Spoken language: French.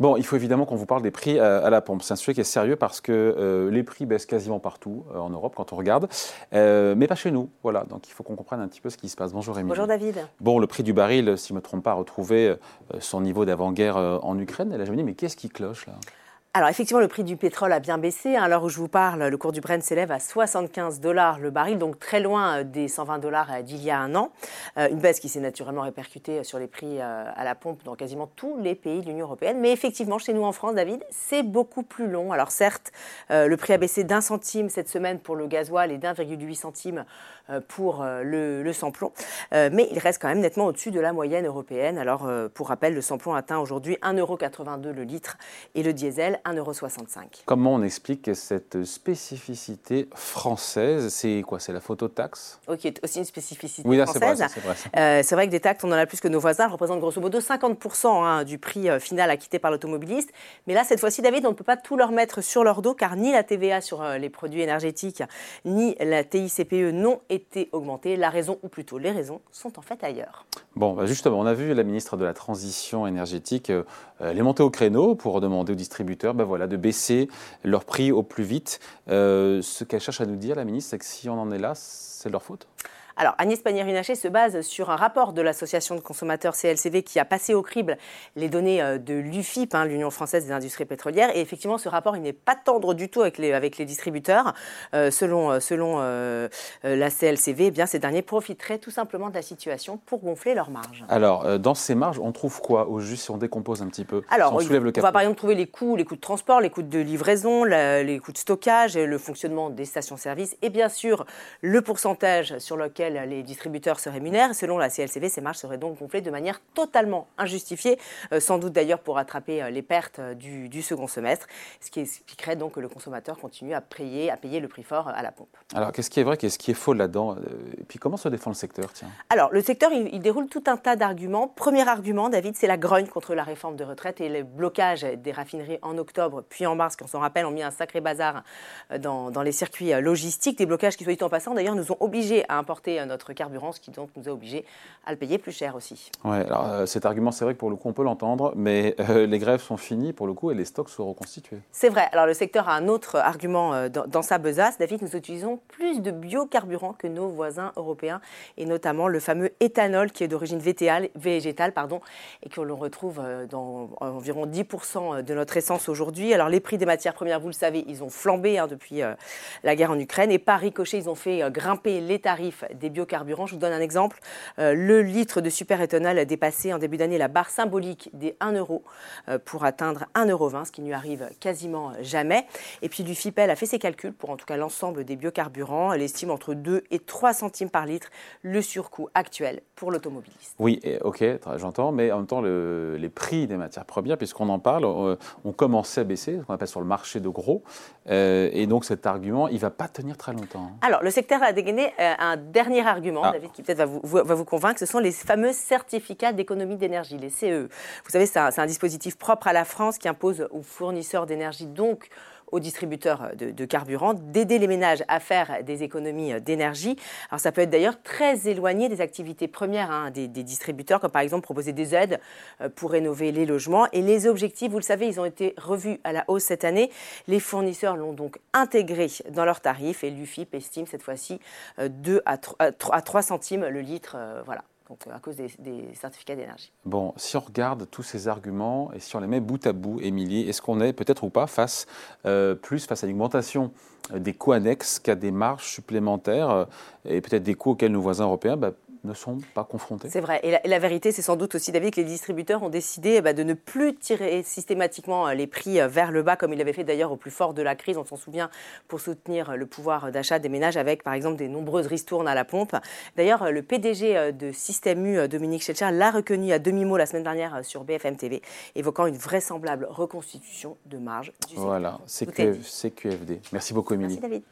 Bon, il faut évidemment qu'on vous parle des prix à, la pompe. C'est un sujet qui est sérieux parce que euh, les prix baissent quasiment partout euh, en Europe quand on regarde, euh, mais pas chez nous. Voilà, donc il faut qu'on comprenne un petit peu ce qui se passe. Bonjour Émilie. Bonjour David. Bon, le prix du baril, si je ne me trompe pas, a retrouvé son niveau d'avant-guerre en Ukraine. Et là, je me dis, mais qu'est-ce qui cloche là? Alors effectivement, le prix du pétrole a bien baissé. À l'heure où je vous parle, le cours du Brent s'élève à 75 dollars le baril, donc très loin euh, des 120 dollars euh, d'il y a un an. Euh, une baisse qui s'est naturellement répercutée sur les prix à la pompe dans quasiment tous les pays de l'Union européenne. Mais effectivement, chez nous en France, David, c'est beaucoup plus long. Alors certes, le prix a baissé d'un centime cette semaine pour le gasoil et d'1,8 centime pour le, le samplon. Mais il reste quand même nettement au-dessus de la moyenne européenne. Alors pour rappel, le samplon atteint aujourd'hui 1,82€ le litre et le diesel 1,65€. Comment on explique cette spécificité française C'est quoi C'est la phototaxe? Ok, aussi une spécificité oui, française. C'est vrai, euh, vrai, que des taxes, on en a plus que nos voisins, représentent grosso modo 50% hein, du prix euh, final acquitté par l'automobiliste. Mais là, cette fois-ci, David, on ne peut pas tout leur mettre sur leur dos, car ni la TVA sur euh, les produits énergétiques, ni la TICPE n'ont été augmentées. La raison, ou plutôt les raisons, sont en fait ailleurs. Bon, bah, justement, on a vu la ministre de la Transition énergétique les monter au créneau pour demander aux distributeurs ben voilà, de baisser leur prix au plus vite. Euh, ce qu'elle cherche à nous dire, la ministre, c'est que si on en est là, c'est de leur faute? Alors, Agnès Pannier-Runacher se base sur un rapport de l'association de consommateurs CLCV qui a passé au crible les données euh, de l'UFIP, hein, l'Union française des industries pétrolières. Et effectivement, ce rapport, il n'est pas tendre du tout avec les, avec les distributeurs. Euh, selon euh, la CLCV, eh bien, ces derniers profiteraient tout simplement de la situation pour gonfler leurs marges. Alors, dans ces marges, on trouve quoi au juste si on décompose un petit peu Alors, on, soulève le on va par exemple trouver les coûts, les coûts de transport, les coûts de livraison, les coûts de stockage, le fonctionnement des stations-service et bien sûr le pourcentage sur lequel les distributeurs se rémunèrent. Selon la CLCV, ces marges seraient donc gonflées de manière totalement injustifiée, euh, sans doute d'ailleurs pour rattraper euh, les pertes euh, du, second semestre, ce qui expliquerait donc que le consommateur continue à payer, à payer le prix fort à la pompe. Alors, qu'est-ce qui est vrai, qu'est-ce qui est faux là-dedans Et puis, comment se défend le secteur tiens? Alors, le secteur, il, déroule tout un tas d'arguments. Premier argument, David, c'est la grogne contre la réforme de retraite et le blocage des raffineries en octobre, puis en mars, qui, on s'en rappelle, ont mis un sacré bazar dans, dans les circuits logistiques. Des blocages qui, soit dit en passant, d'ailleurs, nous ont obligés à importer notre carburant, ce qui donc nous a obligés à le payer plus cher aussi. Oui, alors euh, cet argument, c'est vrai que pour le coup, on peut l'entendre, mais euh, les grèves sont finies pour le coup et les stocks sont reconstitués. C'est vrai. Alors le secteur a un autre argument euh, dans, sa besace. David, nous utilisons plus de biocarburants que nos voisins européens et notamment le fameux éthanol qui est d'origine végétale pardon, et que l'on retrouve dans environ 10% de notre essence aujourd'hui. Alors les prix des matières premières, vous le savez, ils ont flambé hein, depuis la guerre en Ukraine et par ricochet, ils ont fait grimper les tarifs des biocarburants carburant. Je vous donne un exemple. Euh, le litre de superéthanol a dépassé en début d'année la barre symbolique des 1 euro euh, pour atteindre 1,20 euro, ce qui ne lui arrive quasiment jamais. Et puis l'UFIPEL a fait ses calculs pour en tout cas l'ensemble des biocarburants. Elle estime entre 2 et 3 centimes par litre le surcoût actuel pour l'automobiliste. Oui, ok, j'entends, mais en même temps, les prix des matières premières, puisqu'on en parle, euh, ont commencé à baisser, ce qu'on appelle sur le marché de gros. et donc cet argument, il ne va pas tenir très longtemps. Hein. Alors, le secteur a dégainé un dernier argument, ah. David, qui peut-être va vous, va vous convaincre, ce sont les fameux certificats d'économie d'énergie, les CE. Vous savez, c'est un, un, dispositif propre à la France qui impose aux fournisseurs d'énergie, donc aux distributeurs de, carburant d'aider les ménages à faire des économies d'énergie. Alors ça peut être d'ailleurs très éloigné des activités premières hein, des, distributeurs, comme par exemple proposer des aides euh, pour rénover les logements. Et les objectifs, vous le savez, ils ont été revus à la hausse cette année. Les fournisseurs l'ont donc intégré dans leurs tarifs et l'UFIP estime cette fois-ci 2 euh, à 3 centimes le litre. Euh, voilà donc à cause des, certificats d'énergie. Bon, si on regarde tous ces arguments et si on les met bout à bout, Émilie, est-ce qu'on est peut-être ou pas face, euh, plus face à une augmentation des coûts annexes qu'à des marges supplémentaires euh, et peut-être des coûts auxquels nos voisins européens bah, ne sont pas confrontés. C'est vrai. Et la, vérité, c'est sans doute aussi, David, que les distributeurs ont décidé eh ben, de ne plus tirer systématiquement euh, les prix euh, vers le bas, comme ils l'avaient fait d'ailleurs au plus fort de la crise, on s'en souvient, pour soutenir le pouvoir d'achat des ménages avec, par exemple, des nombreuses ristournes à la pompe. D'ailleurs, le PDG de Système U, Dominique Schelcher, l'a reconnu à demi-mot la semaine dernière sur BFM TV, évoquant une vraisemblable reconstitution de marge du Voilà, c'est QFD. Merci beaucoup, Émilie. Merci, David.